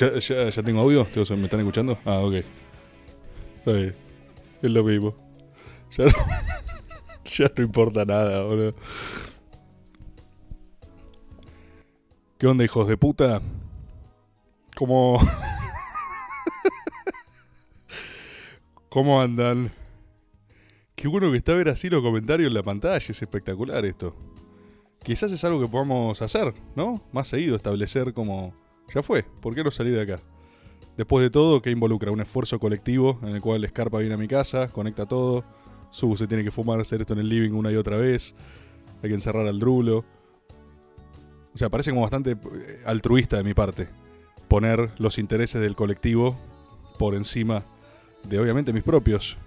¿Ya, tengo audio? ¿Todos ¿Me están escuchando? Ah, ok. Está bien. Es lo mismo. Ya no, ya no importa nada, boludo. ¿Qué onda, hijos de puta? ¿Cómo... ¿Cómo andan? Qué bueno que está ver así los comentarios en la pantalla, es espectacular esto. Quizás es algo que podamos hacer, ¿no? Más seguido, establecer como... Ya fue, ¿por qué no salir de acá? Después de todo, ¿qué involucra? Un esfuerzo colectivo en el cual Scarpa viene a mi casa, conecta todo, Subu se tiene que fumar, hacer esto en el living una y otra vez, hay que encerrar al drulo. O sea, parece como bastante eh, altruista de mi parte poner los intereses del colectivo por encima de obviamente mis propios.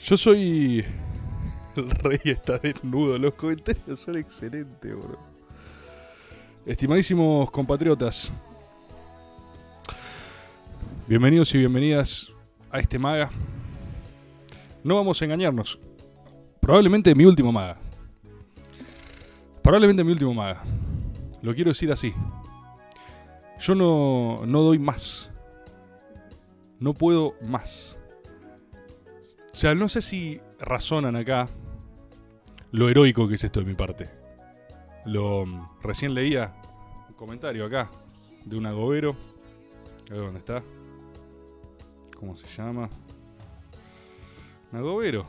Yo soy el rey está desnudo, los comentarios son excelentes, bro. Estimadísimos compatriotas, bienvenidos y bienvenidas a este maga. No vamos a engañarnos. Probablemente mi último maga. Probablemente mi último maga. Lo quiero decir así. Yo no, no doy más. No puedo más. O sea, no sé si razonan acá lo heroico que es esto de mi parte. Lo recién leía un comentario acá de un agobero. A ver dónde está. ¿Cómo se llama? Un agobero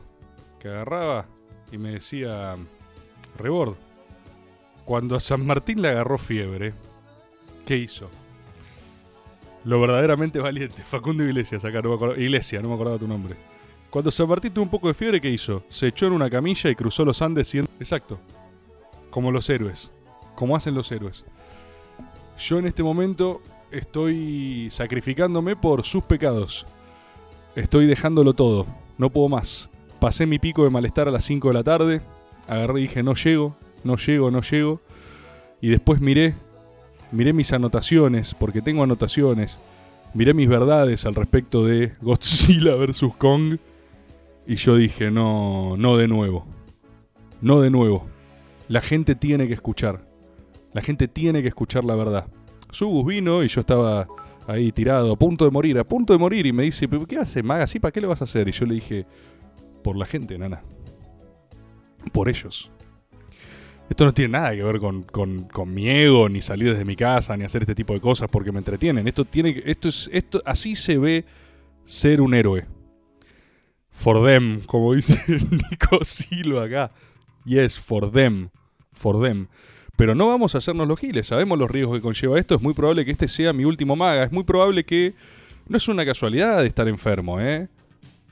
que agarraba y me decía Rebord. Cuando a San Martín le agarró fiebre, ¿qué hizo? Lo verdaderamente valiente, Facundo Iglesias, acá no me acordaba, Iglesia, no me acordaba tu nombre. Cuando San Martín tuvo un poco de fiebre, ¿qué hizo? Se echó en una camilla y cruzó los Andes siendo... Exacto. Como los héroes. Como hacen los héroes. Yo en este momento estoy sacrificándome por sus pecados. Estoy dejándolo todo. No puedo más. Pasé mi pico de malestar a las 5 de la tarde. Agarré y dije, no llego, no llego, no llego. Y después miré, miré mis anotaciones, porque tengo anotaciones. Miré mis verdades al respecto de Godzilla vs. Kong. Y yo dije, no, no de nuevo. No de nuevo. La gente tiene que escuchar. La gente tiene que escuchar la verdad. Subus vino y yo estaba ahí tirado, a punto de morir, a punto de morir. Y me dice, ¿pero qué hace, Maga? ¿Sí? ¿Para qué le vas a hacer? Y yo le dije, por la gente, nana. Por ellos. Esto no tiene nada que ver con, con, con, ni salir desde mi casa, ni hacer este tipo de cosas porque me entretienen. Esto tiene esto es, esto, así se ve ser un héroe. For them, como dice Nico Silva acá. Yes, for them. For them. Pero no vamos a hacernos los giles, sabemos los riesgos que conlleva esto. Es muy probable que este sea mi último maga. Es muy probable que. No es una casualidad estar enfermo, ¿eh?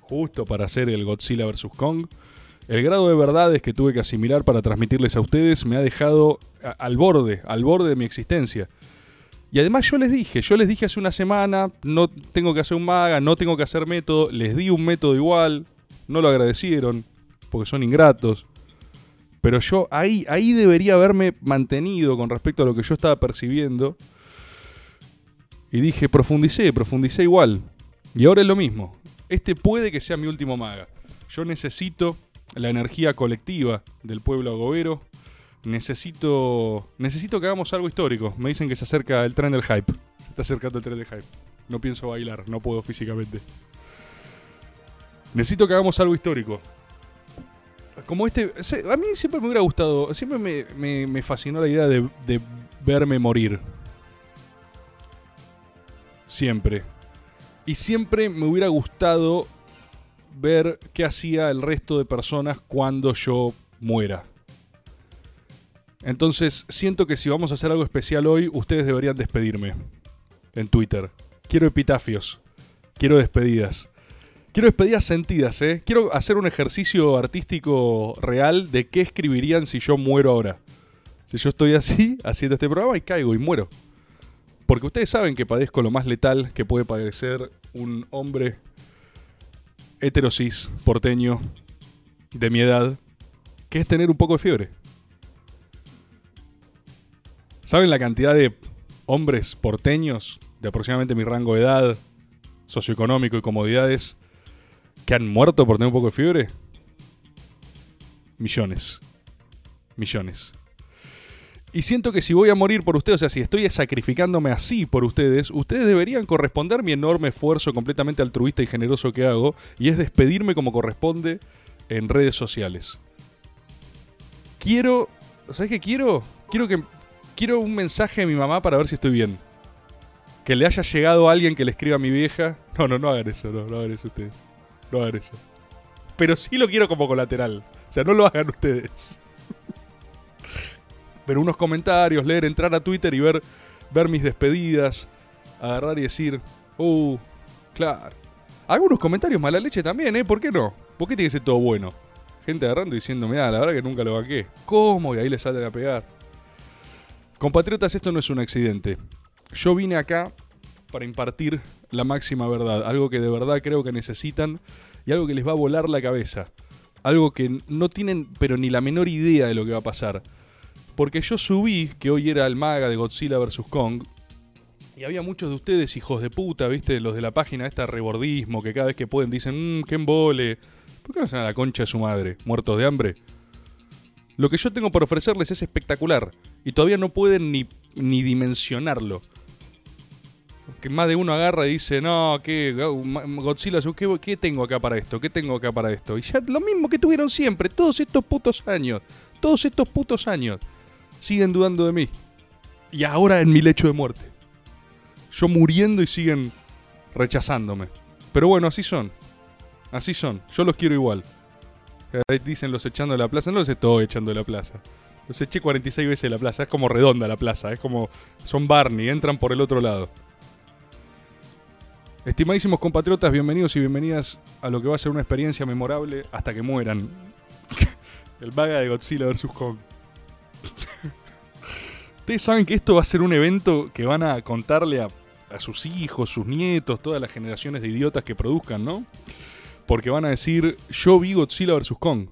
Justo para hacer el Godzilla vs. Kong. El grado de verdades que tuve que asimilar para transmitirles a ustedes me ha dejado al borde, al borde de mi existencia. Y además yo les dije, yo les dije hace una semana, no tengo que hacer un maga, no tengo que hacer método, les di un método igual, no lo agradecieron, porque son ingratos. Pero yo ahí, ahí debería haberme mantenido con respecto a lo que yo estaba percibiendo. Y dije, profundicé, profundicé igual. Y ahora es lo mismo. Este puede que sea mi último maga. Yo necesito la energía colectiva del pueblo agobero necesito necesito que hagamos algo histórico. Me dicen que se acerca el tren del hype. Se está acercando el tren del hype. No pienso bailar, no puedo físicamente. Necesito que hagamos algo histórico. Como este. A mí siempre me hubiera gustado. Siempre me, me, fascinó la idea de, de verme morir. Siempre. Y siempre me hubiera gustado ver qué hacía el resto de personas cuando yo muera. Entonces, siento que si vamos a hacer algo especial hoy, ustedes deberían despedirme en Twitter. Quiero epitafios. Quiero despedidas. Quiero despedidas sentidas, ¿eh? Quiero hacer un ejercicio artístico real de qué escribirían si yo muero ahora. Si yo estoy así, haciendo este programa y caigo y muero. Porque ustedes saben que padezco lo más letal que puede padecer un hombre heterosis porteño de mi edad, que es tener un poco de fiebre. ¿Saben la cantidad de hombres porteños de aproximadamente mi rango de edad, socioeconómico y comodidades que han muerto por tener un poco de fiebre? Millones. Millones. Y siento que si voy a morir por ustedes, o sea, si estoy sacrificándome así por ustedes, ustedes deberían corresponder mi enorme esfuerzo completamente altruista y generoso que hago, y es despedirme como corresponde en redes sociales. Quiero, ¿sabes qué quiero? Quiero que quiero un mensaje de mi mamá para ver si estoy bien. Que le haya llegado a alguien que le escriba a mi vieja. No, no, no hagan eso, no, no hagan eso ustedes. No hagan eso. Pero sí lo quiero como colateral. O sea, no lo hagan ustedes pero unos comentarios, leer, entrar a Twitter y ver, ver mis despedidas, agarrar y decir, uh, claro. Algunos comentarios mala leche también, ¿eh? ¿Por qué no? ¿Por qué tiene que ser todo bueno? Gente agarrando y diciendo, mira, la verdad que nunca lo banqué. ¿Cómo? Y ahí le salen a pegar. Compatriotas, esto no es un accidente. Yo vine acá para impartir la máxima verdad, algo que de verdad creo que necesitan y algo que les va a volar la cabeza. Algo que no tienen pero ni la menor idea de lo que va a pasar. Porque yo subí, que hoy era el maga de Godzilla vs. Kong, y había muchos de ustedes, hijos de puta, ¿viste? Los de la página esta rebordismo, que cada vez que pueden dicen, mmm, qué embole. ¿Por qué no hacen a la concha de su madre? ¿Muertos de hambre? Lo que yo tengo por ofrecerles es espectacular. Y todavía no pueden ni, ni dimensionarlo. Que más de uno agarra y dice, no, ¿qué? Godzilla, ¿qué, ¿qué tengo acá para esto? ¿Qué tengo acá para esto? Y ya lo mismo que tuvieron siempre, todos estos putos años. Todos estos putos años siguen dudando de mí. Y ahora en mi lecho de muerte. Yo muriendo y siguen rechazándome. Pero bueno, así son. Así son. Yo los quiero igual. Dicen los echando de la plaza. No los estoy echando de la plaza. Los eché 46 veces de la plaza. Es como redonda la plaza. Es como. Son Barney. Entran por el otro lado. Estimadísimos compatriotas, bienvenidos y bienvenidas a lo que va a ser una experiencia memorable hasta que mueran. el vaga de Godzilla vs. Kong. Ustedes saben que esto va a ser un evento que van a contarle a, sus hijos, sus nietos, todas las generaciones de idiotas que produzcan, ¿no? Porque van a decir, yo vi Godzilla vs. Kong.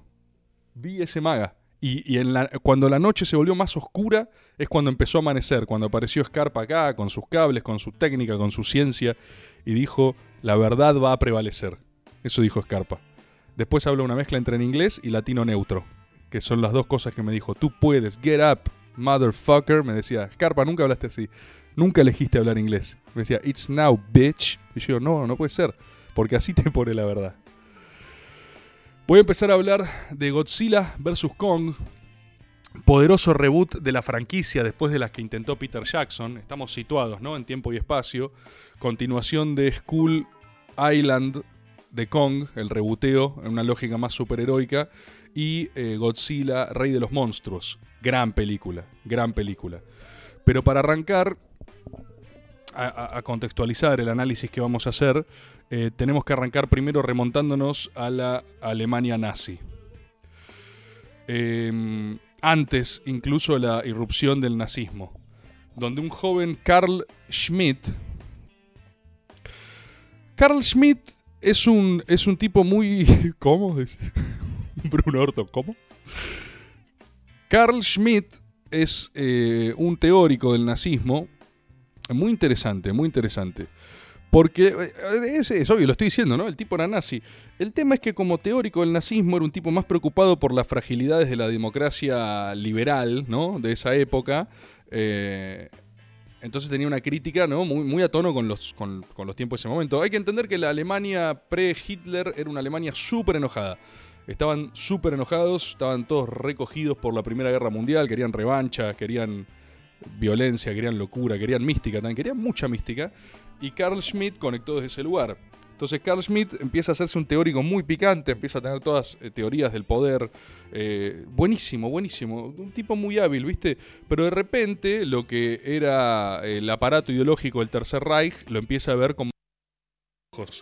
Vi ese maga. Y, en cuando la noche se volvió más oscura es cuando empezó a amanecer, cuando apareció Scarpa acá, con sus cables, con su técnica, con su ciencia, y dijo, la verdad va a prevalecer. Eso dijo Scarpa. Después habla una mezcla entre en inglés y latino neutro que son las dos cosas que me dijo. Tú puedes, get up, motherfucker. Me decía, Scarpa, nunca hablaste así. Nunca elegiste hablar inglés. Me decía, it's now, bitch. Y yo, no, no puede ser. Porque así te pone la verdad. Voy a empezar a hablar de Godzilla vs. Kong. Poderoso reboot de la franquicia después de las que intentó Peter Jackson. Estamos situados, ¿no? En tiempo y espacio. Continuación de Skull Island de Kong, el rebuteo en una lógica más superheroica y eh, Godzilla, Rey de los Monstruos. Gran película, gran película. Pero para arrancar a, contextualizar el análisis que vamos a hacer, eh, tenemos que arrancar primero remontándonos a la Alemania nazi. Em, antes incluso de la irrupción del nazismo, donde un joven Karl Schmidt... Karl Schmidt es un, es un tipo muy... ¿Cómo? Bruno Orton, ¿cómo? Carl Schmitt es eh, un teórico del nazismo muy interesante, muy interesante. Porque eh, es, obvio, lo estoy diciendo, ¿no? El tipo era nazi. El tema es que como teórico del nazismo era un tipo más preocupado por las fragilidades de la democracia liberal, ¿no? De esa época. Eh, entonces tenía una crítica ¿no? muy, muy a tono con los, con, con los tiempos de ese momento. Hay que entender que la Alemania pre-Hitler era una Alemania súper enojada. Estaban súper enojados, estaban todos recogidos por la Primera Guerra Mundial, querían revancha, querían violencia, querían locura, querían mística también, querían mucha mística. Y Carl Schmitt conectó desde ese lugar. Entonces Carl Schmitt empieza a hacerse un teórico muy picante, empieza a tener todas eh, teorías del poder. Eh, buenísimo, buenísimo. Un tipo muy hábil, ¿viste? Pero de repente lo que era el aparato ideológico del Tercer Reich lo empieza a ver como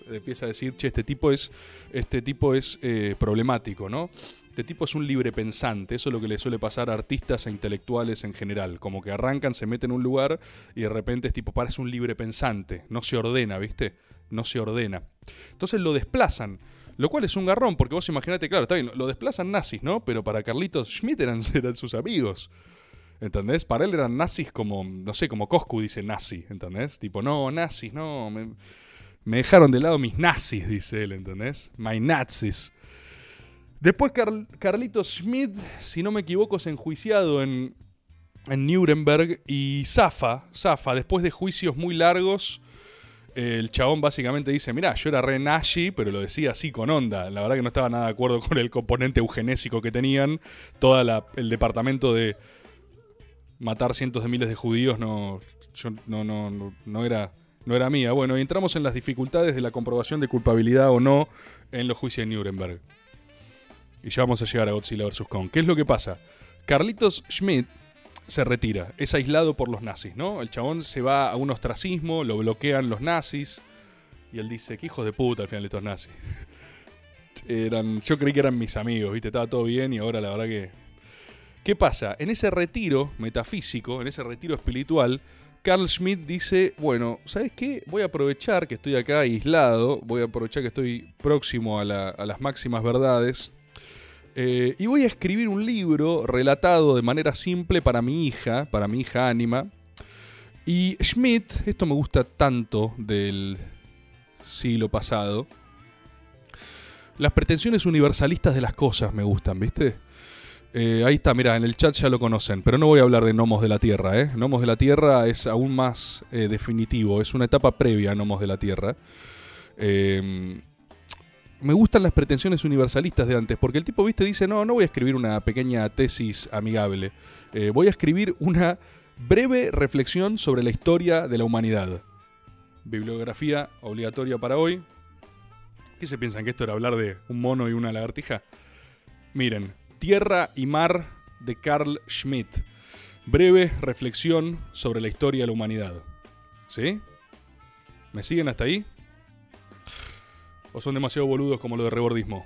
empieza a decir, che, este tipo es, este tipo es eh, problemático, ¿no? Este tipo es un libre pensante, eso es lo que le suele pasar a artistas e intelectuales en general, como que arrancan, se meten en un lugar y de repente es tipo, parece un libre pensante, no se ordena, ¿viste? No se ordena. Entonces lo desplazan, lo cual es un garrón, porque vos imaginate, claro, está bien, lo desplazan nazis, ¿no? Pero para Carlitos Schmidt eran, sus amigos. ¿Entendés? Para él eran nazis como, no sé, como Coscu dice nazi, ¿entendés? Tipo, no, nazis, no, me, me dejaron de lado mis nazis, dice él, ¿entendés? My nazis. Después Carlito Schmidt, si no me equivoco, es enjuiciado en, Nuremberg y zafa, zafa, después de juicios muy largos, el chabón básicamente dice, mirá, yo era re nazi, pero lo decía así con onda. La verdad que no estaba nada de acuerdo con el componente eugenésico que tenían. Todo el departamento de matar cientos de miles de judíos no, no, no, no, era, no era mía. Bueno, y entramos en las dificultades de la comprobación de culpabilidad o no en los juicios de Nuremberg. Y ya vamos a llegar a Godzilla vs. Kong. ¿Qué es lo que pasa? Carlitos Schmidt se retira, es aislado por los nazis, ¿no? El chabón se va a un ostracismo, lo bloquean los nazis, y él dice, qué hijos de puta al final estos nazis. eran, yo creí que eran mis amigos, ¿viste? Estaba todo bien y ahora la verdad que... ¿Qué pasa? En ese retiro metafísico, en ese retiro espiritual, Carl Schmidt dice, bueno, ¿sabes qué? Voy a aprovechar que estoy acá aislado, voy a aprovechar que estoy próximo a las máximas verdades eh, y voy a escribir un libro relatado de manera simple para mi hija, para mi hija Anima. Y Schmidt, esto me gusta tanto del siglo pasado, las pretensiones universalistas de las cosas me gustan, ¿viste? Eh, ahí está, mira, en el chat ya lo conocen, pero no voy a hablar de Gnomos de la Tierra, ¿eh? Gnomos de la Tierra es aún más eh, definitivo, es una etapa previa a Gnomos de la Tierra. Eh, me gustan las pretensiones universalistas de antes, porque el tipo, viste, dice, no, no voy a escribir una pequeña tesis amigable, eh, voy a escribir una breve reflexión sobre la historia de la humanidad. Bibliografía obligatoria para hoy. ¿Qué se piensan que esto era hablar de un mono y una lagartija? Miren, Tierra y Mar de Carl Schmitt. Breve reflexión sobre la historia de la humanidad. ¿Sí? ¿Me siguen hasta ahí? ¿O son demasiado boludos como lo de rebordismo?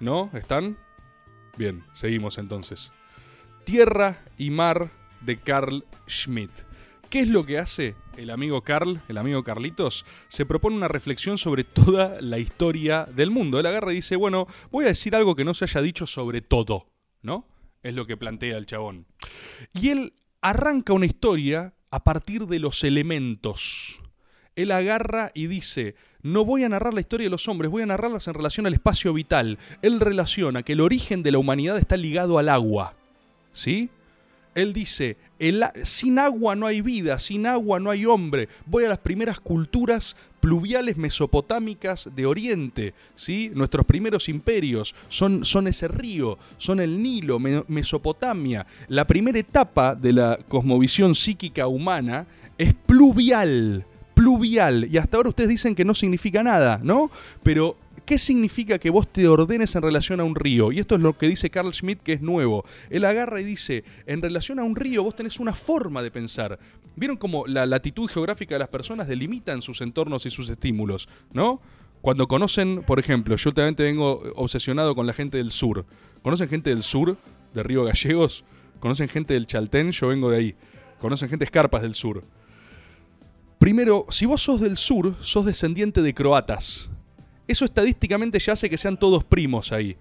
¿No? ¿Están? Bien, seguimos entonces. Tierra y Mar de Carl Schmitt. ¿Qué es lo que hace el amigo Carl, el amigo Carlitos? Se propone una reflexión sobre toda la historia del mundo. Él agarra y dice, bueno, voy a decir algo que no se haya dicho sobre todo, ¿no? Es lo que plantea el chabón. Y él arranca una historia a partir de los elementos. Él agarra y dice, no voy a narrar la historia de los hombres, voy a narrarlas en relación al espacio vital. Él relaciona que el origen de la humanidad está ligado al agua. ¿Sí? Él dice, sin agua no hay vida, sin agua no hay hombre. Voy a las primeras culturas pluviales mesopotámicas de Oriente, ¿sí? Nuestros primeros imperios son, son ese río, son el Nilo, Mesopotamia. La primera etapa de la cosmovisión psíquica humana es pluvial pluvial. Y hasta ahora ustedes dicen que no significa nada, ¿no? Pero ¿Qué significa que vos te ordenes en relación a un río? Y esto es lo que dice Carl Schmitt, que es nuevo. Él agarra y dice, en relación a un río vos tenés una forma de pensar. ¿Vieron cómo la latitud geográfica de las personas delimitan sus entornos y sus estímulos? ¿No? Cuando conocen, por ejemplo, yo últimamente vengo obsesionado con la gente del sur. ¿Conocen gente del sur, de Río Gallegos? ¿Conocen gente del Chaltén? Yo vengo de ahí. ¿Conocen gente escarpas del sur? Primero, si vos sos del sur, sos descendiente de croatas. Eso estadísticamente ya hace que sean todos primos ahí.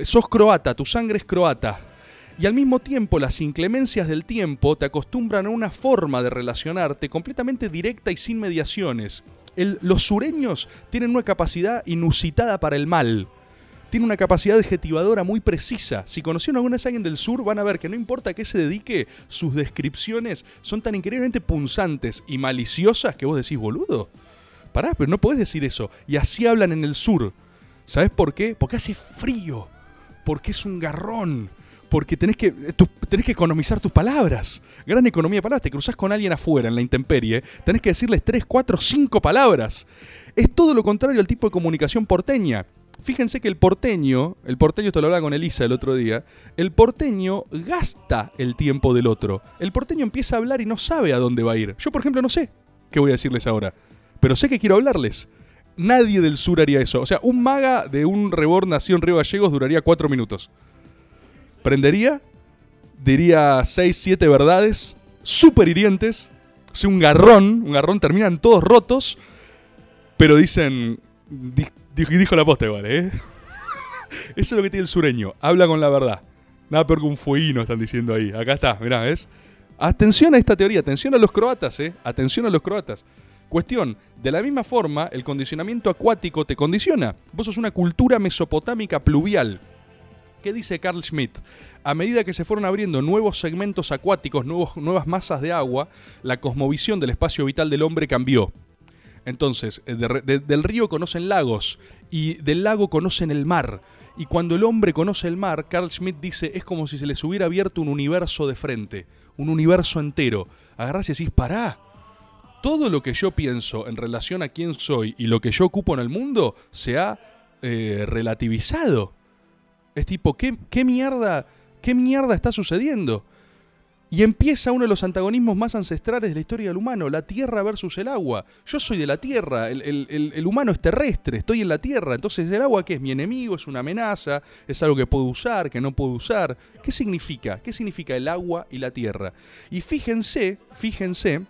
Sos croata, tu sangre es croata. Y al mismo tiempo las inclemencias del tiempo te acostumbran a una forma de relacionarte completamente directa y sin mediaciones. los sureños tienen una capacidad inusitada para el mal tiene una capacidad adjetivadora muy precisa. Si conocieron alguna vez a alguien del sur, van a ver que no importa a qué se dedique, sus descripciones son tan increíblemente punzantes y maliciosas que vos decís, boludo. Pará, pero no podés decir eso. Y así hablan en el sur. ¿Sabes por qué? Porque hace frío. Porque es un garrón. Porque tenés que, tenés que economizar tus palabras. Gran economía de palabras. Te cruzás con alguien afuera en la intemperie. Tenés que decirles 3, 4, 5 palabras. Es todo lo contrario al tipo de comunicación porteña. Fíjense que el porteño, el porteño esto lo hablaba con Elisa el otro día, el porteño gasta el tiempo del otro. El porteño empieza a hablar y no sabe a dónde va a ir. Yo, por ejemplo, no sé qué voy a decirles ahora, pero sé que quiero hablarles. Nadie del sur haría eso. O sea, un maga de un reborn nacido en Río Gallegos duraría cuatro minutos. Prendería, diría seis, siete verdades, súper hirientes. O sea, un garrón, un garrón, terminan todos rotos, pero dicen, Dijo, la posta igual, ¿eh? Eso es lo que tiene el sureño. Habla con la verdad. Nada peor que un fueguino, están diciendo ahí. Acá está, mirá, ¿ves? Atención a esta teoría, atención a los croatas, ¿eh? Atención a los croatas. Cuestión, de la misma forma, el condicionamiento acuático te condiciona. Vos sos una cultura mesopotámica pluvial. ¿Qué dice Carl Schmitt? A medida que se fueron abriendo nuevos segmentos acuáticos, nuevos, nuevas masas de agua, la cosmovisión del espacio vital del hombre cambió. Entonces, eh, de- de- del río conocen lagos y del lago conocen el mar. Y cuando el hombre conoce el mar, Carl Schmitt dice, es como si se les hubiera abierto un universo de frente, un universo entero. Agarrás y decís, pará, todo lo que yo pienso en relación a quién soy y lo que yo ocupo en el mundo se ha eh, relativizado. Es tipo, ¿qué, qué mierda, qué mierda está sucediendo? Y empieza uno de los antagonismos más ancestrales de la historia del humano, la tierra versus el agua. Yo soy de la tierra, el, humano es terrestre, estoy en la tierra, entonces el agua que es mi enemigo, es una amenaza, es algo que puedo usar, que no puedo usar. ¿Qué significa? ¿Qué significa el agua y la tierra? Y fíjense, fíjense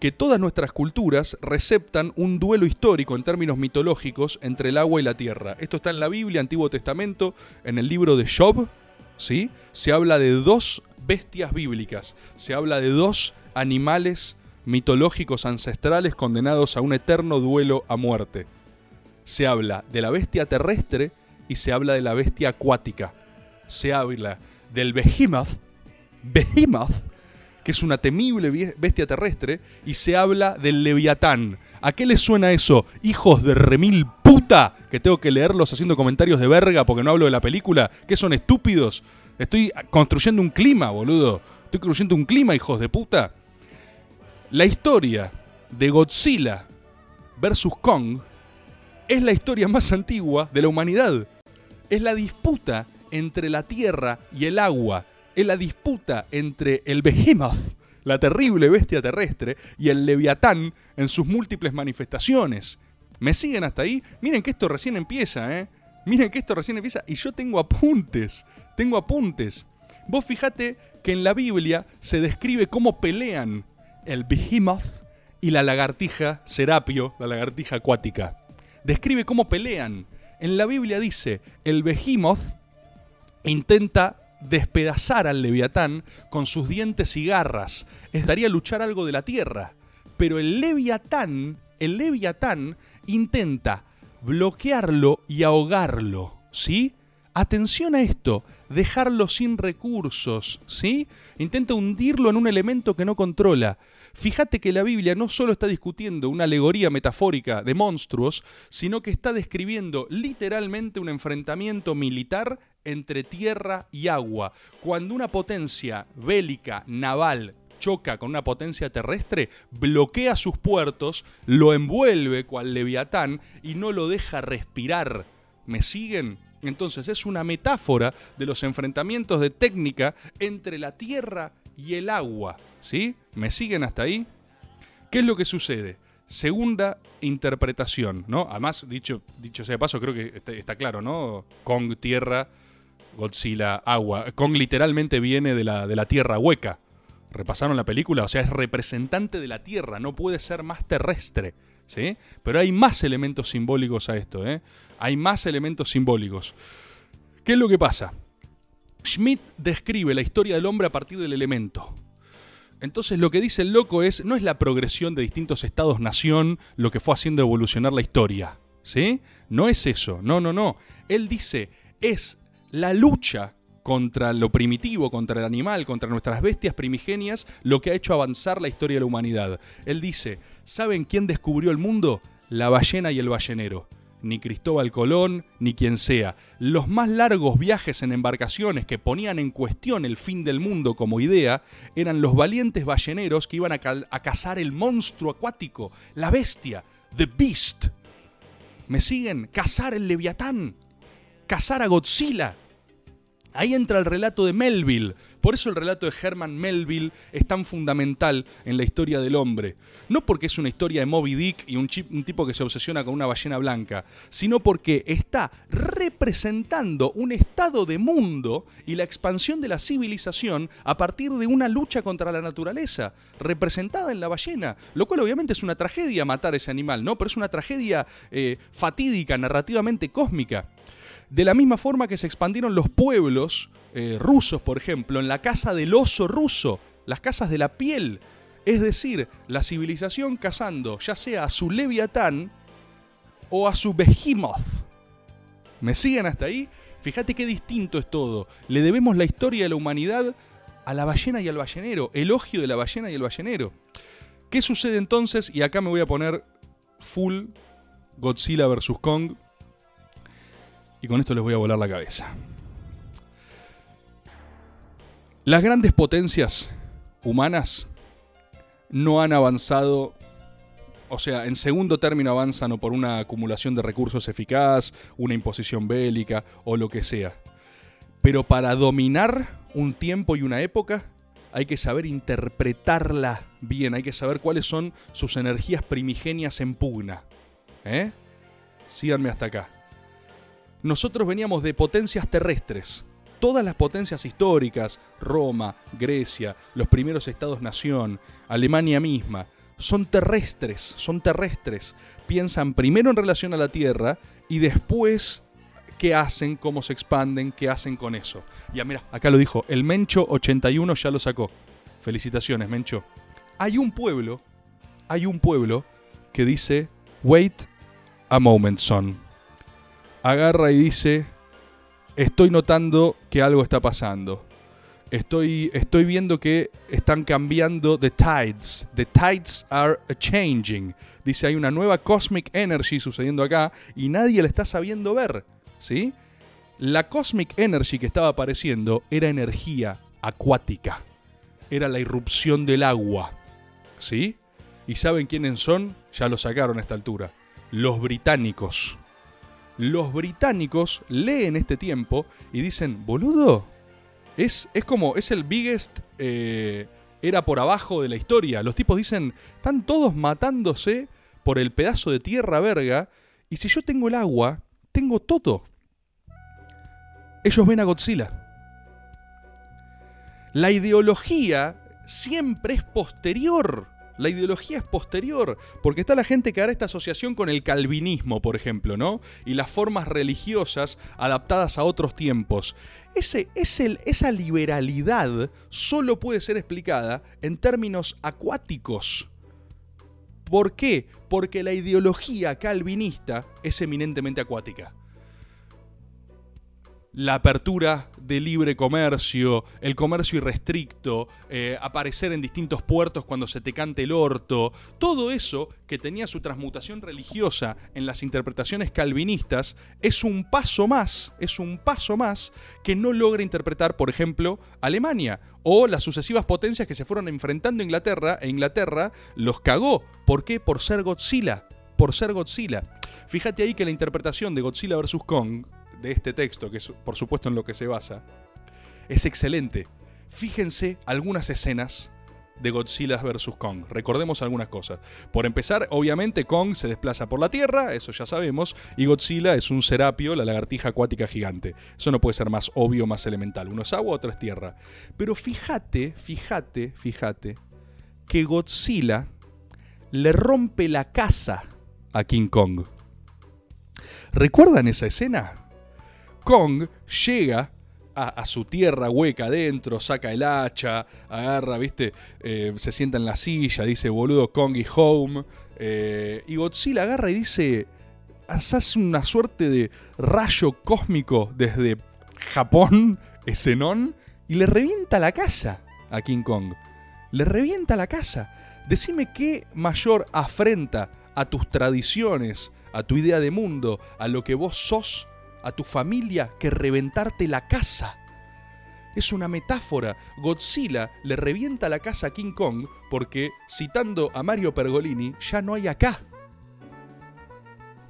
que todas nuestras culturas receptan un duelo histórico en términos mitológicos entre el agua y la tierra. Esto está en la Biblia, Antiguo Testamento, en el libro de Job, ¿sí? Se habla de dos bestias bíblicas, se habla de dos animales mitológicos ancestrales condenados a un eterno duelo a muerte. Se habla de la bestia terrestre y se habla de la bestia acuática. Se habla del behemoth, behemoth, que es una temible bestia terrestre, y se habla del leviatán. ¿A qué les suena eso? Hijos de remil puta, que tengo que leerlos haciendo comentarios de verga porque no hablo de la película, que son estúpidos. Estoy construyendo un clima, boludo. Estoy construyendo un clima, hijos de puta. La historia de Godzilla versus Kong es la historia más antigua de la humanidad. Es la disputa entre la tierra y el agua. Es la disputa entre el behemoth, la terrible bestia terrestre, y el leviatán en sus múltiples manifestaciones. ¿Me siguen hasta ahí? Miren que esto recién empieza, ¿eh? Miren que esto recién empieza y yo tengo apuntes. Tengo apuntes. Vos fijate que en la Biblia se describe cómo pelean el behemoth y la lagartija serapio, la lagartija acuática. Describe cómo pelean. En la Biblia dice, el behemoth intenta despedazar al leviatán con sus dientes y garras. Estaría luchar algo de la tierra. Pero el leviatán, el leviatán intenta bloquearlo y ahogarlo, ¿sí? Atención a esto, dejarlo sin recursos, ¿sí? Intenta hundirlo en un elemento que no controla. Fíjate que la Biblia no solo está discutiendo una alegoría metafórica de monstruos, sino que está describiendo literalmente un enfrentamiento militar entre tierra y agua. Cuando una potencia bélica, naval, choca con una potencia terrestre, bloquea sus puertos, lo envuelve cual leviatán y no lo deja respirar. ¿Me siguen? Entonces es una metáfora de los enfrentamientos de técnica entre la tierra y el agua. ¿Sí? ¿Me siguen hasta ahí? ¿Qué es lo que sucede? Segunda interpretación, ¿no? Además, dicho, dicho sea de paso, creo que está, está claro, ¿no? Kong, tierra, Godzilla, agua. Kong literalmente viene de la, de la tierra hueca. Repasaron la película, o sea, es representante de la tierra, no puede ser más terrestre. ¿Sí? Pero hay más elementos simbólicos a esto, ¿eh? Hay más elementos simbólicos. ¿Qué es lo que pasa? Schmidt describe la historia del hombre a partir del elemento. Entonces lo que dice el loco es, no es la progresión de distintos estados-nación lo que fue haciendo evolucionar la historia. ¿Sí? No es eso, no, no, no. Él dice, es la lucha contra lo primitivo, contra el animal, contra nuestras bestias primigenias, lo que ha hecho avanzar la historia de la humanidad. Él dice, ¿saben quién descubrió el mundo? La ballena y el ballenero. Ni Cristóbal Colón, ni quien sea. Los más largos viajes en embarcaciones que ponían en cuestión el fin del mundo como idea eran los valientes balleneros que iban a, a cazar el monstruo acuático, la bestia, The Beast. ¿Me siguen? Cazar el leviatán. Cazar a Godzilla. Ahí entra el relato de Melville. Por eso el relato de Herman Melville es tan fundamental en la historia del hombre. No porque es una historia de Moby Dick y un, tipo que se obsesiona con una ballena blanca, sino porque está representando un estado de mundo y la expansión de la civilización a partir de una lucha contra la naturaleza, representada en la ballena. Lo cual obviamente es una tragedia matar a ese animal, ¿no? Pero es una tragedia eh, fatídica, narrativamente cósmica. De la misma forma que se expandieron los pueblos eh, rusos, por ejemplo, en la casa del oso ruso, las casas de la piel. Es decir, la civilización cazando ya sea a su leviatán o a su behemoth. ¿Me siguen hasta ahí? Fíjate qué distinto es todo. Le debemos la historia de la humanidad a la ballena y al ballenero. Elogio de la ballena y el ballenero. ¿Qué sucede entonces? Y acá me voy a poner full Godzilla vs. Kong. Y con esto les voy a volar la cabeza. Las grandes potencias humanas no han avanzado, o sea, en segundo término avanzan o por una acumulación de recursos eficaz, una imposición bélica o lo que sea. Pero para dominar un tiempo y una época hay que saber interpretarla bien, hay que saber cuáles son sus energías primigenias en pugna. ¿Eh? Síganme hasta acá. Nosotros veníamos de potencias terrestres. Todas las potencias históricas, Roma, Grecia, los primeros estados-nación, Alemania misma, son terrestres, son terrestres. Piensan primero en relación a la Tierra y después qué hacen, cómo se expanden, qué hacen con eso. Ya mira, acá lo dijo, el Mencho 81 ya lo sacó. Felicitaciones, Mencho. Hay un pueblo, hay un pueblo que dice, wait a moment, son. Agarra y dice, estoy notando que algo está pasando. Estoy, estoy viendo que están cambiando the tides. The tides are changing. Dice, hay una nueva cosmic energy sucediendo acá y nadie la está sabiendo ver. ¿Sí? La cosmic energy que estaba apareciendo era energía acuática. Era la irrupción del agua. ¿Sí? ¿Y saben quiénes son? Ya lo sacaron a esta altura. Los británicos. Los británicos leen este tiempo y dicen, boludo, es, es como, es el biggest eh, era por abajo de la historia. Los tipos dicen, están todos matándose por el pedazo de tierra verga, y si yo tengo el agua, tengo todo. Ellos ven a Godzilla. La ideología siempre es posterior. La ideología es posterior, porque está la gente que hará esta asociación con el calvinismo, por ejemplo, ¿no? Y las formas religiosas adaptadas a otros tiempos. Ese, esa liberalidad solo puede ser explicada en términos acuáticos. ¿Por qué? Porque la ideología calvinista es eminentemente acuática la apertura de libre comercio, el comercio irrestricto, eh, aparecer en distintos puertos cuando se te cante el orto, todo eso que tenía su transmutación religiosa en las interpretaciones calvinistas, es un paso más, es un paso más que no logra interpretar, por ejemplo, Alemania o las sucesivas potencias que se fueron enfrentando a Inglaterra e Inglaterra los cagó. ¿Por qué? Por ser Godzilla. Por ser Godzilla. Fíjate ahí que la interpretación de Godzilla vs. Kong de este texto, que es por supuesto en lo que se basa, es excelente. Fíjense algunas escenas de Godzilla vs. Kong. Recordemos algunas cosas. Por empezar, obviamente Kong se desplaza por la Tierra, eso ya sabemos, y Godzilla es un serapio, la lagartija acuática gigante. Eso no puede ser más obvio, más elemental. Uno es agua, otro es tierra. Pero fíjate, fíjate, fíjate, que Godzilla le rompe la casa a King Kong. ¿Recuerdan esa escena? Kong llega a, su tierra hueca adentro, saca el hacha, agarra, viste, eh, se sienta en la silla, dice boludo Kong y home. Eh, y Godzilla agarra y dice, hace una suerte de rayo cósmico desde Japón, Esenón, y le revienta la casa a King Kong. Le revienta la casa. Decime qué mayor afrenta a tus tradiciones, a tu idea de mundo, a lo que vos sos a tu familia que reventarte la casa. Es una metáfora. Godzilla le revienta la casa a King Kong porque, citando a Mario Pergolini, ya no hay acá.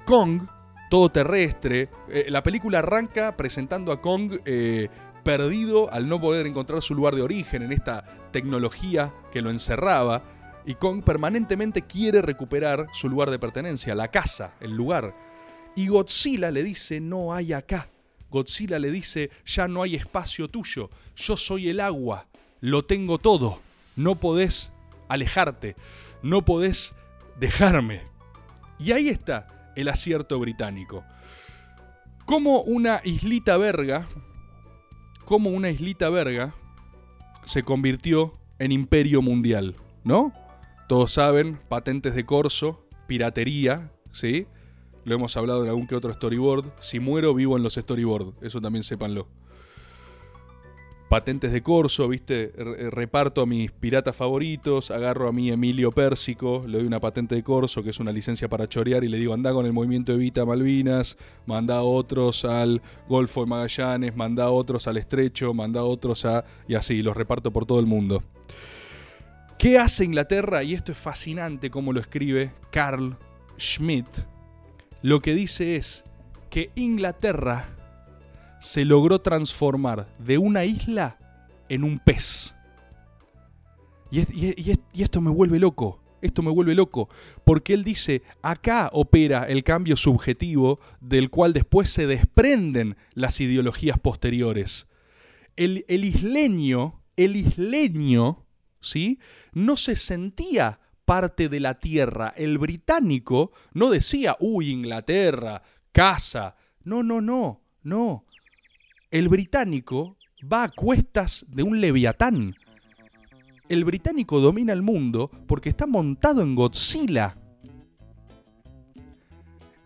Kong, todo terrestre, eh, la película arranca presentando a Kong eh, perdido al no poder encontrar su lugar de origen en esta tecnología que lo encerraba. Y Kong permanentemente quiere recuperar su lugar de pertenencia, la casa, el lugar. Y Godzilla le dice, no hay acá. Godzilla le dice, ya no hay espacio tuyo, yo soy el agua, lo tengo todo, no podés alejarte, no podés dejarme. Y ahí está el acierto británico. Como una islita verga, como una islita verga se convirtió en imperio mundial, ¿no? Todos saben, patentes de corso, piratería, ¿sí? Lo hemos hablado en algún que otro storyboard. Si muero, vivo en los storyboards. Eso también sépanlo patentes de corso, ¿viste? Eh, reparto a mis piratas favoritos, agarro a mi Emilio Pérsico, le doy una patente de corso, que es una licencia para chorear, y le digo, anda con el movimiento Evita Malvinas, manda a otros al Golfo de Magallanes, manda a otros al Estrecho, manda a otros a... y así, los reparto por todo el mundo. ¿Qué hace Inglaterra? Y esto es fascinante como lo escribe Carl Schmitt. Lo que dice es que Inglaterra se logró transformar de una isla en un pez. Y, esto me vuelve loco. Esto me vuelve loco, porque él dice, acá opera el cambio subjetivo del cual después se desprenden las ideologías posteriores. El, el isleño, el isleño, ¿sí? No se sentía parte de la tierra. El británico no decía, uy, Inglaterra, casa. No, no, no, no el británico va a cuestas de un leviatán. El británico domina el mundo porque está montado en Godzilla.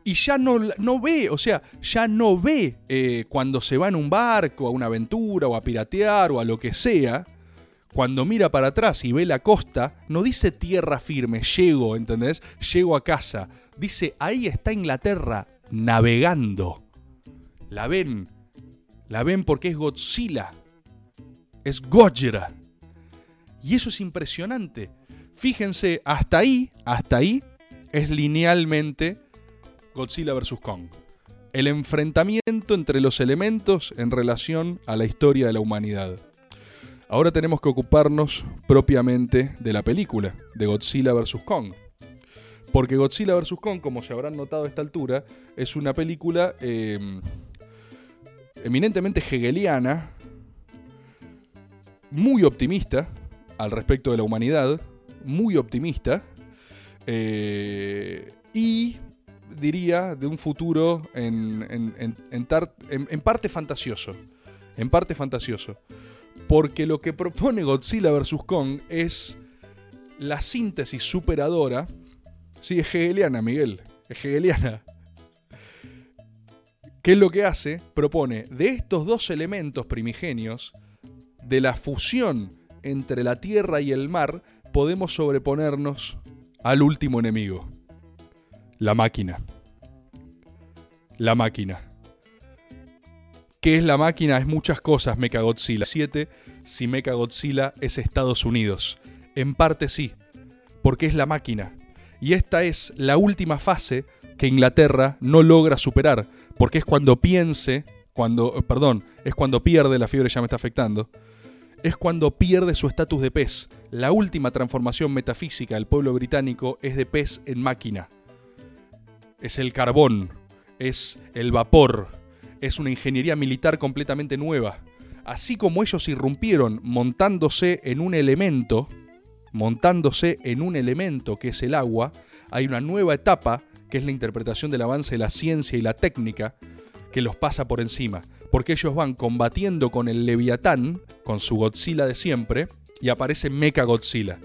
Y ya no, no ve, o sea, ya no ve eh, cuando se va en un barco a una aventura o a piratear o a lo que sea. Cuando mira para atrás y ve la costa, no dice tierra firme, llego, ¿entendés? Llego a casa. Dice, ahí está Inglaterra, navegando. La ven la ven porque es Godzilla. Es Gojira. Y eso es impresionante. Fíjense, hasta ahí, hasta ahí, es linealmente Godzilla vs. Kong. El enfrentamiento entre los elementos en relación a la historia de la humanidad. Ahora tenemos que ocuparnos propiamente de la película, de Godzilla vs. Kong. Porque Godzilla vs. Kong, como se habrán notado a esta altura, es una película eh, eminentemente hegeliana, muy optimista al respecto de la humanidad, muy optimista, eh, y diría de un futuro en, en, parte fantasioso. En parte fantasioso. Porque lo que propone Godzilla vs. Kong es la síntesis superadora. Sí, es hegeliana, Miguel. Es hegeliana. ¿Qué es lo que hace? Propone de estos dos elementos primigenios, de la fusión entre la tierra y el mar, podemos sobreponernos al último enemigo, la máquina. La máquina. ¿Qué es la máquina? Es muchas cosas, Mechagodzilla. 7, si Mechagodzilla es Estados Unidos. En parte sí, porque es la máquina. Y esta es la última fase que Inglaterra no logra superar, porque es cuando piense, cuando, perdón, es cuando pierde, la fiebre ya me está afectando, es cuando pierde su estatus de pez. La última transformación metafísica del pueblo británico es de pez en máquina. Es el carbón, es el vapor, es una ingeniería militar completamente nueva. Así como ellos irrumpieron montándose en un elemento, montándose en un elemento que es el agua, hay una nueva etapa que es la interpretación del avance de la ciencia y la técnica, que los pasa por encima, porque ellos van combatiendo con el Leviatán, con su Godzilla de siempre, y aparece Mecha Godzilla.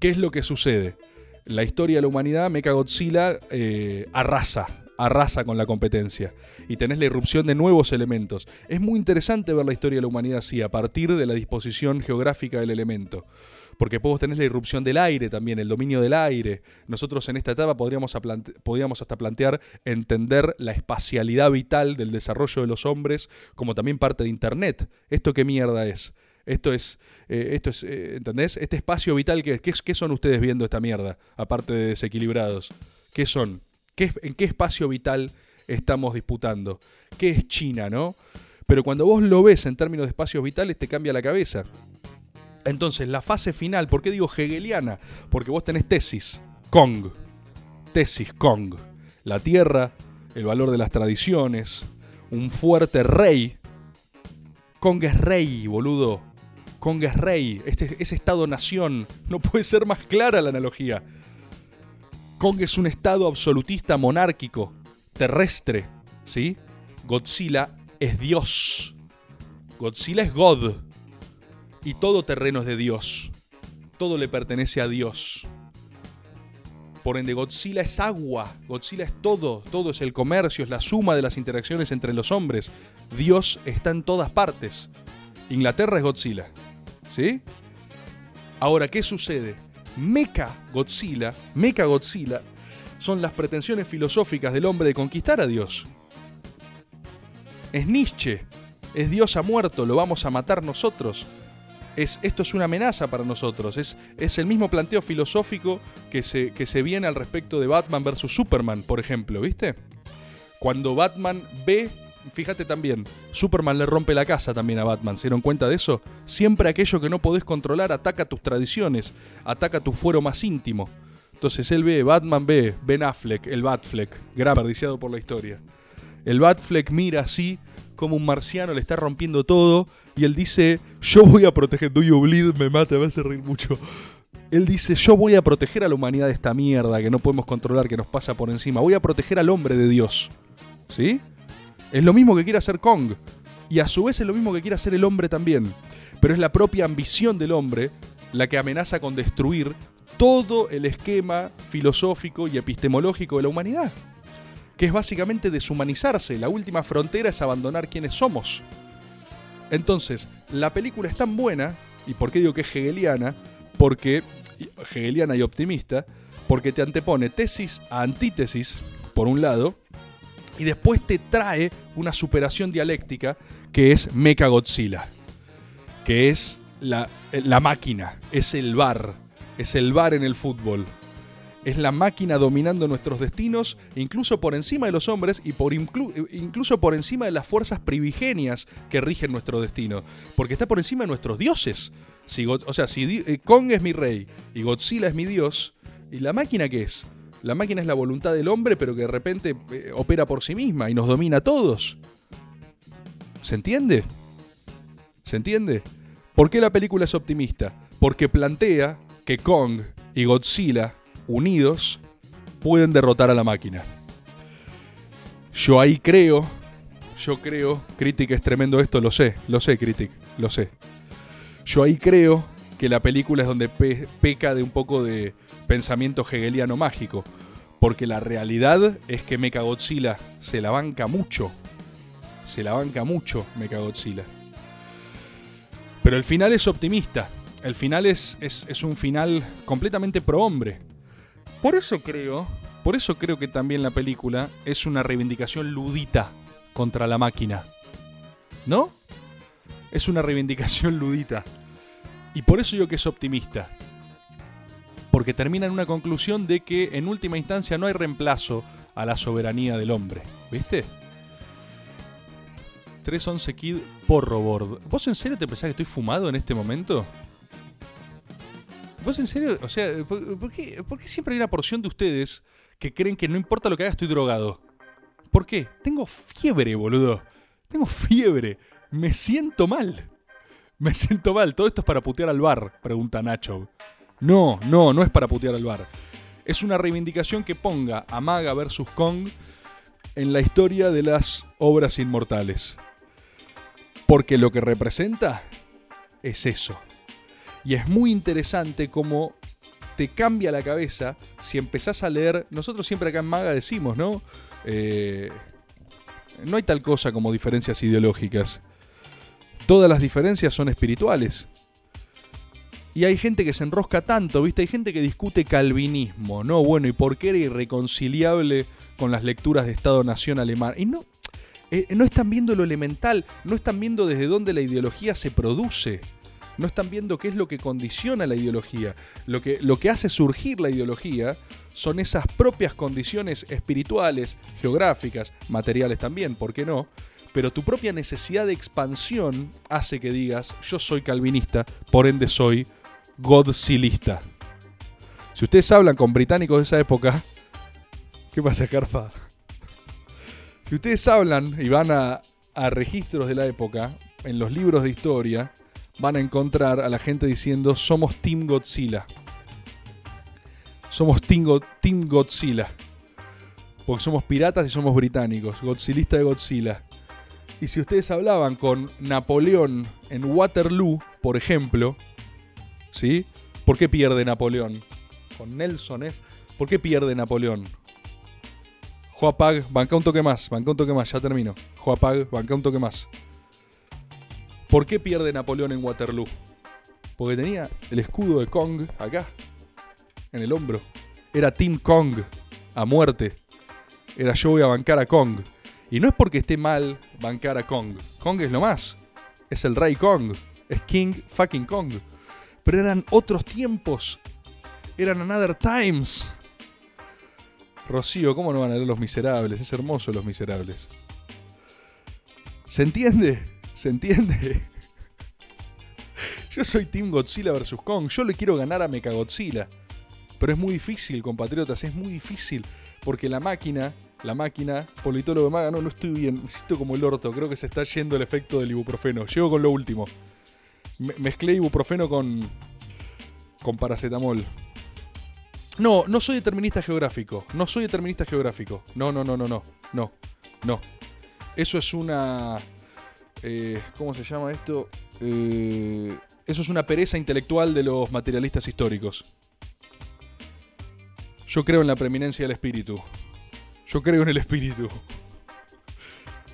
¿Qué es lo que sucede? La historia de la humanidad, Mecha Godzilla eh, arrasa, arrasa con la competencia. Y tenés la irrupción de nuevos elementos. Es muy interesante ver la historia de la humanidad así, a partir de la disposición geográfica del elemento porque podemos tener la irrupción del aire también, el dominio del aire. Nosotros en esta etapa podríamos, hasta plantear entender la espacialidad vital del desarrollo de los hombres como también parte de Internet. ¿Esto qué mierda es? Esto es, eh, esto es eh, ¿entendés? Este espacio vital, ¿qué, ¿qué, son ustedes viendo esta mierda? Aparte de desequilibrados. ¿Qué son? ¿Qué, ¿En qué espacio vital estamos disputando? ¿Qué es China, no? Pero cuando vos lo ves en términos de espacios vitales, te cambia la cabeza. Entonces, la fase final, ¿por qué digo hegeliana? Porque vos tenés tesis, Kong. Tesis, Kong. La tierra, el valor de las tradiciones, un fuerte rey. Kong es rey, boludo. Kong es rey. Este, es estado-nación. No puede ser más clara la analogía. Kong es un estado absolutista monárquico, terrestre. ¿Sí? Godzilla es Dios. Godzilla es God y todo terreno es de Dios. Todo le pertenece a Dios. Por ende, Godzilla es agua, Godzilla es todo, todo es el comercio, es la suma de las interacciones entre los hombres. Dios está en todas partes. Inglaterra es Godzilla. ¿Sí? Ahora, ¿qué sucede? Mecha Godzilla, Mecha Godzilla, son las pretensiones filosóficas del hombre de conquistar a Dios. Es Nietzsche, es Dios ha muerto, lo vamos a matar nosotros. Es, esto es una amenaza para nosotros. Es, es el mismo planteo filosófico que se, que se viene al respecto de Batman versus Superman, por ejemplo, ¿viste? Cuando Batman ve fíjate también, Superman le rompe la casa también a Batman, ¿se dieron cuenta de eso? Siempre aquello que no podés controlar ataca tus tradiciones, ataca tu fuero más íntimo. Entonces él ve, Batman ve, Ben Affleck, el Batfleck, gran por la historia. El Batfleck mira así como un marciano le está rompiendo todo y él dice, yo voy a proteger, Do You me mata, me hace reír mucho. Él dice, yo voy a proteger a la humanidad de esta mierda que no podemos controlar, que nos pasa por encima. Voy a proteger al hombre de Dios. ¿Sí? Es lo mismo que quiere hacer Kong. Y a su vez es lo mismo que quiere hacer el hombre también. Pero es la propia ambición del hombre la que amenaza con destruir todo el esquema filosófico y epistemológico de la humanidad. Que es básicamente deshumanizarse. La última frontera es abandonar quienes somos. Entonces, la película es tan buena, y por qué digo que es hegeliana, porque hegeliana y optimista, porque te antepone tesis a antítesis, por un lado, y después te trae una superación dialéctica que es Mecha Godzilla, que es la, la máquina, es el bar, es el bar en el fútbol. Es la máquina dominando nuestros destinos, incluso por encima de los hombres y por incluso por encima de las fuerzas privigenias que rigen nuestro destino. Porque está por encima de nuestros dioses. Si, o sea, si eh, Kong es mi rey y Godzilla es mi dios, ¿y la máquina qué es? La máquina es la voluntad del hombre, pero que de repente eh, opera por sí misma y nos domina a todos. ¿Se entiende? ¿Se entiende? ¿Por qué la película es optimista? Porque plantea que Kong y Godzilla, unidos, pueden derrotar a la máquina. Yo ahí creo, yo creo, Critic es tremendo esto, lo sé, lo sé, Critic, lo sé. Yo ahí creo que la película es donde peca de un poco de pensamiento hegeliano mágico. Porque la realidad es que Mechagodzilla se la banca mucho. Se la banca mucho Mechagodzilla. Pero el final es optimista. El final es, es, un final completamente pro hombre. Por eso creo, por eso creo que también la película es una reivindicación ludita contra la máquina. ¿No? Es una reivindicación ludita. Y por eso yo que es optimista porque termina en una conclusión de que en última instancia no hay reemplazo a la soberanía del hombre. ¿Viste? 311 Kid porro board. ¿Vos en serio te pensás que estoy fumado en este momento? ¿Vos en serio? O sea, ¿por, qué, siempre hay una porción de ustedes que creen que no importa lo que haga estoy drogado? ¿Por qué? Tengo fiebre, boludo. Tengo fiebre. Me siento mal. Me siento mal. Todo esto es para putear al bar, pregunta Nacho. No, no, no es para putear al bar. Es una reivindicación que ponga a Maga vs. Kong en la historia de las obras inmortales. Porque lo que representa es eso. Y es muy interesante cómo te cambia la cabeza si empezás a leer. Nosotros siempre acá en Maga decimos, ¿no? Eh, no hay tal cosa como diferencias ideológicas. Todas las diferencias son espirituales. Y hay gente que se enrosca tanto, ¿viste? Hay gente que discute calvinismo, ¿no? Bueno, ¿y por qué era irreconciliable con las lecturas de Estado-Nación alemán? Y no, eh, no están viendo lo elemental, no están viendo desde dónde la ideología se produce. No están viendo qué es lo que condiciona la ideología. Lo que, lo que hace surgir la ideología son esas propias condiciones espirituales, geográficas, materiales también, ¿por qué no? Pero tu propia necesidad de expansión hace que digas, yo soy calvinista, por ende soy Godzillista. Si ustedes hablan con británicos de esa época, ¿qué pasa, Carfa? Si ustedes hablan y van a, registros de la época, en los libros de historia, van a encontrar a la gente diciendo somos Team Godzilla. Somos Team, team Godzilla. Porque somos piratas y somos británicos. Godzillista de Godzilla. Y si ustedes hablaban con Napoleón en Waterloo, por ejemplo, ¿sí? ¿Por qué pierde Napoleón? Con Nelson es ¿Por qué pierde Napoleón? Joapag, banca un toque más, banca un toque más, ya termino. Joapag, banca un toque más. ¿Por qué pierde Napoleón en Waterloo? Porque tenía el escudo de Kong acá, en el hombro. Era Team Kong, a muerte. Era yo voy a bancar a Kong. Y no es porque esté mal bancar a Kong. Kong es lo más. Es el rey Kong. Es King fucking Kong. Pero eran otros tiempos. Eran another times. Rocío, ¿cómo no van a leer Los Miserables? Es hermoso Los Miserables. ¿Se entiende? ¿Se entiende? Yo soy Team Godzilla vs. Kong. Yo le quiero ganar a Mechagodzilla. Pero es muy difícil, compatriotas. Es muy difícil. Porque la máquina, la máquina, politólogo de maga, no, no estoy bien. Me siento como el orto. Creo que se está yendo el efecto del ibuprofeno. Llego con lo último. mezclé ibuprofeno con, con paracetamol. No, no soy determinista geográfico. No soy determinista geográfico. No, no, no, no, no. No. No. Eso es una. Eh, ¿Cómo se llama esto? Eh, eso es una pereza intelectual de los materialistas históricos. Yo creo en la preeminencia del espíritu. Yo creo en el espíritu.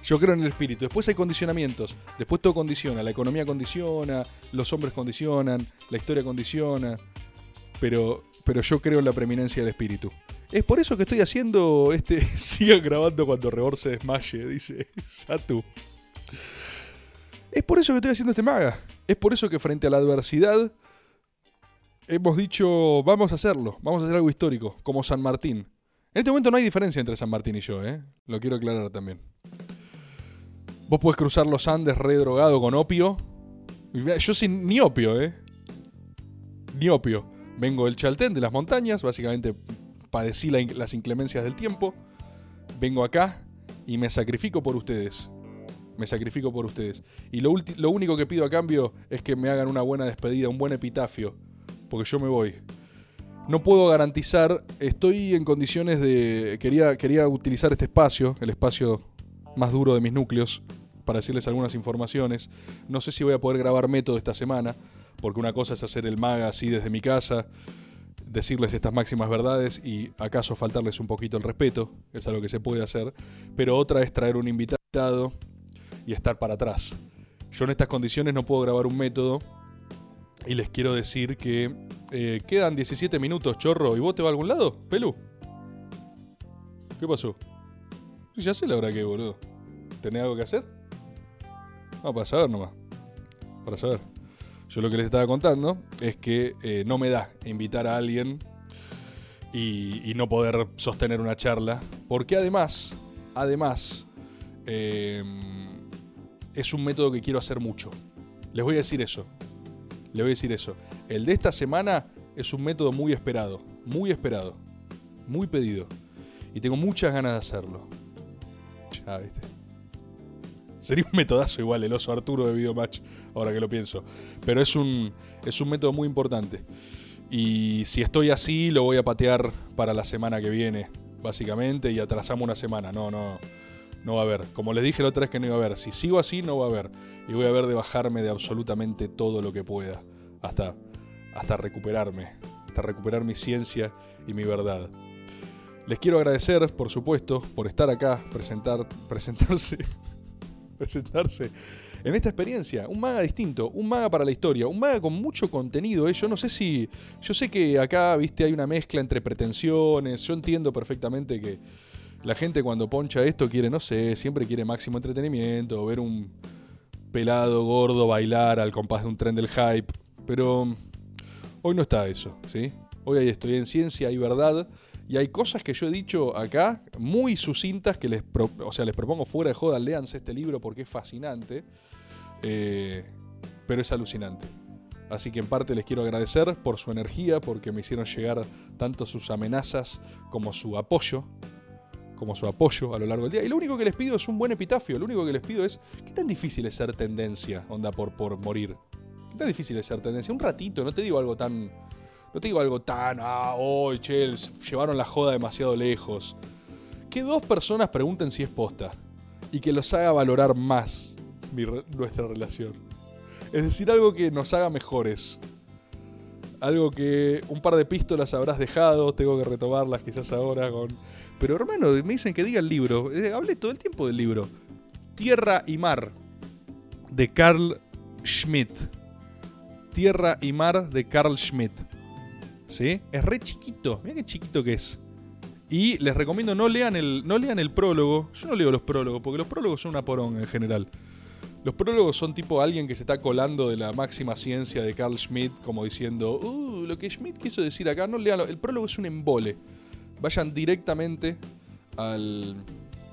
Yo creo en el espíritu. Después hay condicionamientos. Después todo condiciona. La economía condiciona, los hombres condicionan, la historia condiciona. Pero pero yo creo en la preeminencia del espíritu. Es por eso que estoy haciendo este. Siga grabando cuando Rebor se desmaye, dice Satu. Es por eso que estoy haciendo este maga. Es por eso que frente a la adversidad hemos dicho, vamos a hacerlo, vamos a hacer algo histórico, como San Martín. En este momento no hay diferencia entre San Martín y yo, ¿eh? Lo quiero aclarar también. Vos podés cruzar los Andes redrogado con opio. Yo sin ni opio, ¿eh? Ni opio. Vengo del Chaltén, de las montañas, básicamente padecí las inclemencias del tiempo. Vengo acá y me sacrifico por ustedes. Me sacrifico por ustedes. Y lo, lo único que pido a cambio es que me hagan una buena despedida, un buen epitafio. Porque yo me voy. No puedo garantizar, estoy en condiciones de... Quería, quería utilizar este espacio, el espacio más duro de mis núcleos, para decirles algunas informaciones. No sé si voy a poder grabar método esta semana porque una cosa es hacer el maga así desde mi casa, decirles estas máximas verdades y acaso faltarles un poquito el respeto, es algo que se puede hacer, pero otra es traer un invitado y estar para atrás. Yo en estas condiciones no puedo grabar un método y les quiero decir que eh, quedan 17 minutos, chorro, ¿y vos te vas a algún lado, Pelu? ¿Qué pasó? Ya sé la hora que, boludo. ¿Tenés algo que hacer? No, para saber nomás. Para saber. Yo lo que les estaba contando es que eh, no me da invitar a alguien y, no poder sostener una charla, porque además, además, em, es un método que quiero hacer mucho. Les voy a decir eso. Les voy a decir eso. El de esta semana es un método muy esperado, muy esperado, muy pedido. Y tengo muchas ganas de hacerlo. Ya, viste. Sería un metodazo igual el oso Arturo de Videomatch, ahora que lo pienso. Pero es un, es un método muy importante. Y si estoy así, lo voy a patear para la semana que viene, básicamente, y atrasamos una semana. No, no, no va a haber. Como les dije la otra vez que no iba a haber. Si sigo así, no va a haber. Y voy a ver de bajarme de absolutamente todo lo que pueda. Hasta, hasta recuperarme. Hasta recuperar mi ciencia y mi verdad. Les quiero agradecer, por supuesto, por estar acá, presentar, presentarse presentarse en esta experiencia. Un maga distinto, un maga para la historia, un maga con mucho contenido. ¿eh? Yo no sé si. Yo sé que acá, viste, hay una mezcla entre pretensiones. Yo entiendo perfectamente que la gente cuando poncha esto quiere, no sé, siempre quiere máximo entretenimiento, ver un pelado gordo bailar al compás de un tren del hype. Pero hoy no está eso, ¿sí? Hoy ahí estoy en ciencia y verdad. Y hay cosas que yo he dicho acá, muy sucintas, que les, o sea, les propongo fuera de joda, leanse este libro porque es fascinante, eh, pero es alucinante. Así que en parte les quiero agradecer por su energía, porque me hicieron llegar tanto sus amenazas como su apoyo, como su apoyo a lo largo del día. Y lo único que les pido es un buen epitafio, lo único que les pido es, ¿qué tan difícil es ser tendencia, onda, por, por morir? ¿Qué tan difícil es ser tendencia? Un ratito, no te digo algo tan no te digo algo tan, ah, oh, che, llevaron la joda demasiado lejos. Que dos personas pregunten si es posta y que los haga valorar más nuestra relación. Es decir, algo que nos haga mejores. Algo que un par de pistolas habrás dejado, tengo que retomarlas quizás ahora con... Pero hermano, me dicen que diga el libro. Eh, hablé todo el tiempo del libro. Tierra y Mar, de Carl Schmidt. Tierra y Mar, de Carl Schmidt. ¿Sí? Es re chiquito. Mira qué chiquito que es. Y les recomiendo no lean el, no lean el prólogo. Yo no leo los prólogos, porque los prólogos son una porón en general. Los prólogos son tipo alguien que se está colando de la máxima ciencia de Carl Schmidt, como diciendo, uh, lo que Schmidt quiso decir acá, no lean. El prólogo es un embole. Vayan directamente al,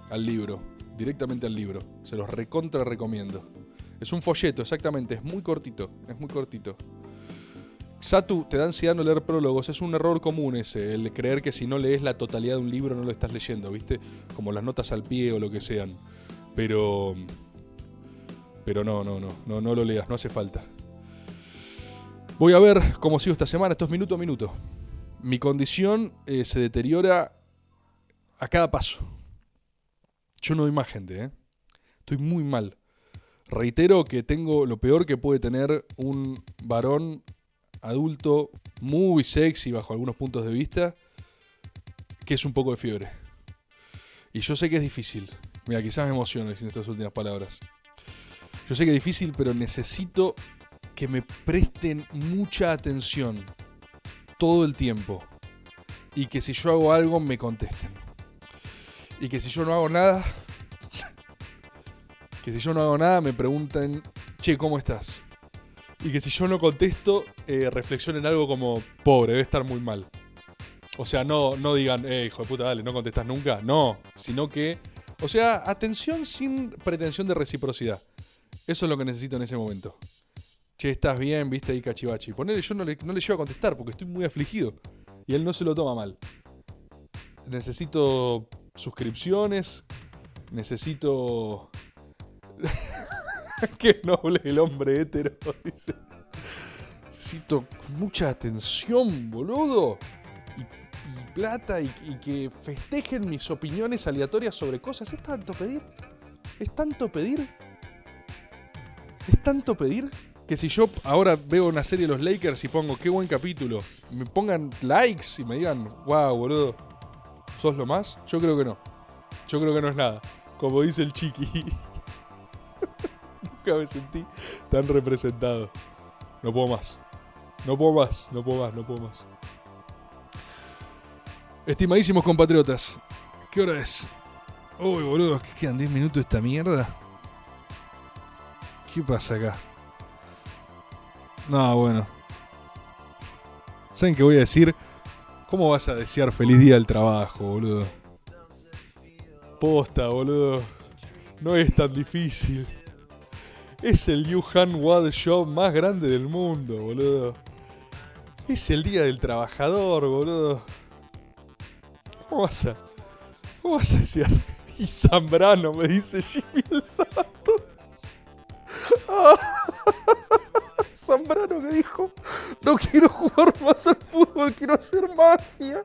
al libro. Directamente al libro. Se los recontra recomiendo. Es un folleto, exactamente. Es muy cortito. Es muy cortito. Satu, te da ansiedad no leer prólogos. Es un error común ese, el creer que si no lees la totalidad de un libro no lo estás leyendo, ¿viste? Como las notas al pie o lo que sean. Pero pero no, no, no, no, no lo leas, no hace falta. Voy a ver cómo sigo esta semana, esto es minuto a minuto. Mi condición eh, se deteriora a cada paso. Yo no doy más gente, ¿eh? Estoy muy mal. Reitero que tengo lo peor que puede tener un varón adulto muy sexy bajo algunos puntos de vista, que es un poco de fiebre. Y yo sé que es difícil. Mira, quizás me emocione estas últimas palabras. Yo sé que es difícil, pero necesito que me presten mucha atención todo el tiempo. Y que si yo hago algo, me contesten. Y que si yo no hago nada, que si yo no hago nada, me pregunten, che, ¿cómo estás? Y que si yo no contesto, eh, reflexionen algo como, pobre, debe estar muy mal. O sea, no, no digan, eh, hijo de puta, dale, no contestas nunca. No, sino que, o sea, atención sin pretensión de reciprocidad. Eso es lo que necesito en ese momento. Che, estás bien, viste ahí cachivachi. Ponele, yo no le, no le llevo a contestar porque estoy muy afligido. Y él no se lo toma mal. Necesito suscripciones. Necesito. Qué noble el hombre hétero, dice. Necesito mucha atención, boludo. Y, plata y, y que festejen mis opiniones aleatorias sobre cosas. ¿Es tanto pedir? ¿Es tanto pedir? ¿Es tanto pedir? Que si yo ahora veo una serie de los Lakers y pongo qué buen capítulo, me pongan likes y me digan, wow, boludo, ¿sos lo más? Yo creo que no. Yo creo que no es nada. Como dice el chiqui. Nunca me sentí tan representado. No puedo más. No puedo más, no puedo más, no puedo más. Estimadísimos compatriotas, ¿qué hora es? Uy, boludo, ¿qué quedan 10 minutos de esta mierda? ¿Qué pasa acá? No, bueno. ¿Saben qué voy a decir? ¿Cómo vas a desear feliz día del trabajo, boludo? Posta, boludo. No es tan difícil. Es el Yuhan Wad Show más grande del mundo, boludo. Es el día del trabajador, boludo. ¿Cómo vas a.? ¿Cómo vas a desear? Y Zambrano me dice Jimmy el Santo. Zambrano que dijo, no quiero jugar más al fútbol, quiero hacer magia.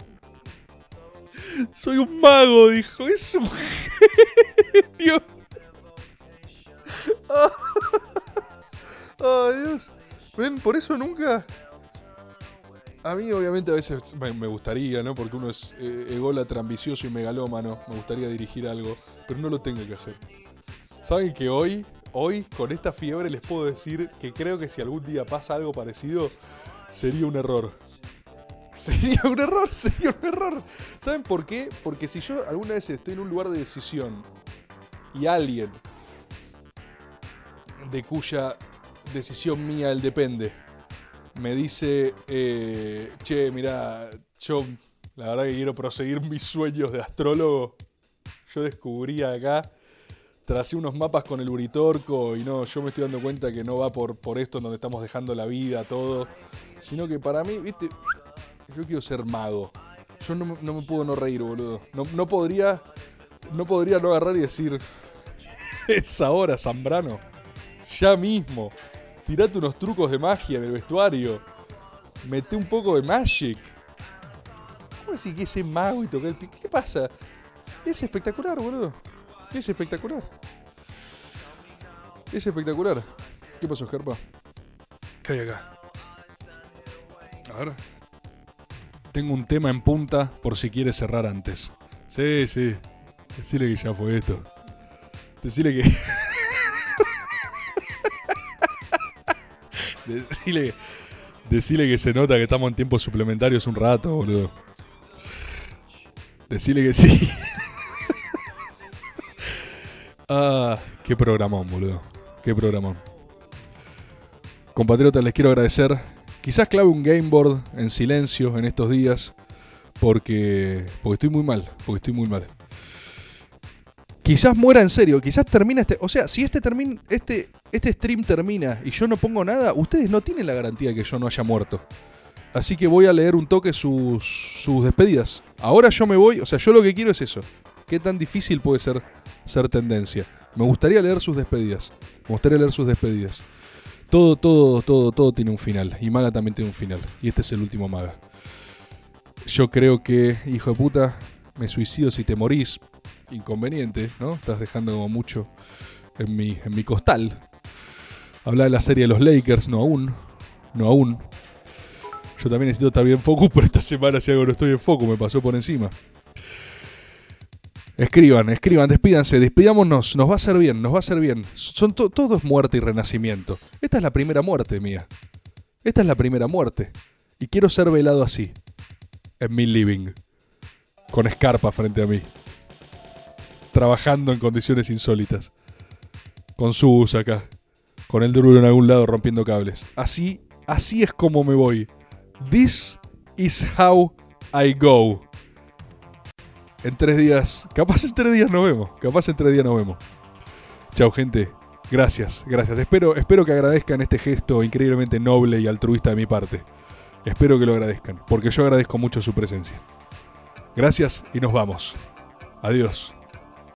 Soy un mago, dijo, es un genio. Ay, Dios. Ven, por eso nunca... A mí obviamente a veces me, gustaría, ¿no? Porque uno es eh, ególatra, ambicioso y megalómano. Me gustaría dirigir algo, pero no lo tengo que hacer. ¿Saben que hoy hoy, con esta fiebre, les puedo decir que creo que si algún día pasa algo parecido, sería un error. Sería un error, sería un error. ¿Saben por qué? Porque si yo alguna vez estoy en un lugar de decisión y alguien de cuya decisión mía él depende me dice, eh, che, mira, yo la verdad que quiero proseguir mis sueños de astrólogo, yo descubrí acá tracé unos mapas con el Uritorco y no, yo me estoy dando cuenta que no va por, por esto donde estamos dejando la vida, todo, sino que para mí, viste, yo quiero ser mago. Yo no, me puedo no reír, boludo. No, podría, no podría no agarrar y decir, es ahora, Zambrano. Ya mismo. Tirate unos trucos de magia en el vestuario. Mete un poco de magic. ¿Cómo decir que ese mago y toqué el pique? ¿Qué pasa? Es espectacular, boludo. Es espectacular. Es espectacular. ¿Qué pasó, Gerpa? ¿Qué hay acá? A ver. Tengo un tema en punta por si quieres cerrar antes. Sí, sí. Decile que ya fue esto. Decile que. decile, decile que se nota que estamos en tiempos suplementarios un rato, boludo. Decile que sí. Ah, qué programón, boludo. Qué programón. Compatriotas, les quiero agradecer Quizás clave un game board en silencio en estos días porque, porque estoy muy mal, porque estoy muy mal. Quizás muera en serio, quizás termina este, o sea, si este termina este este stream termina y yo no pongo nada, ustedes no tienen la garantía que yo no haya muerto. Así que voy a leer un toque sus, sus despedidas. Ahora yo me voy, o sea, yo lo que quiero es eso. ¿Qué tan difícil puede ser ser tendencia? Me gustaría leer sus despedidas. Me gustaría leer sus despedidas. Todo, todo, todo, todo tiene un final. Y Maga también tiene un final. Y este es el último Maga. Yo creo que, hijo de puta, me suicido si te morís. Inconveniente, ¿no? Estás dejando como mucho en mi, en mi costal. Habla de la serie de los Lakers, no aún. No aún. Yo también necesito estar bien focus, pero esta semana si algo no estoy en foco, me pasó por encima. Escriban, escriban, despídanse, despidámonos, nos va a hacer bien, nos va a hacer bien. Son todo es muerte y renacimiento. Esta es la primera muerte mía. Esta es la primera muerte. Y quiero ser velado así, en mi living, con escarpa frente a mí, trabajando en condiciones insólitas, con sus acá, con el duro en algún lado rompiendo cables. Así, así es como me voy. This is how I go. En tres días, capaz en tres días nos vemos. Capaz en tres días nos vemos. Chao, gente. Gracias, gracias. Espero, espero que agradezcan este gesto increíblemente noble y altruista de mi parte. Espero que lo agradezcan, porque yo agradezco mucho su presencia. Gracias y nos vamos. Adiós.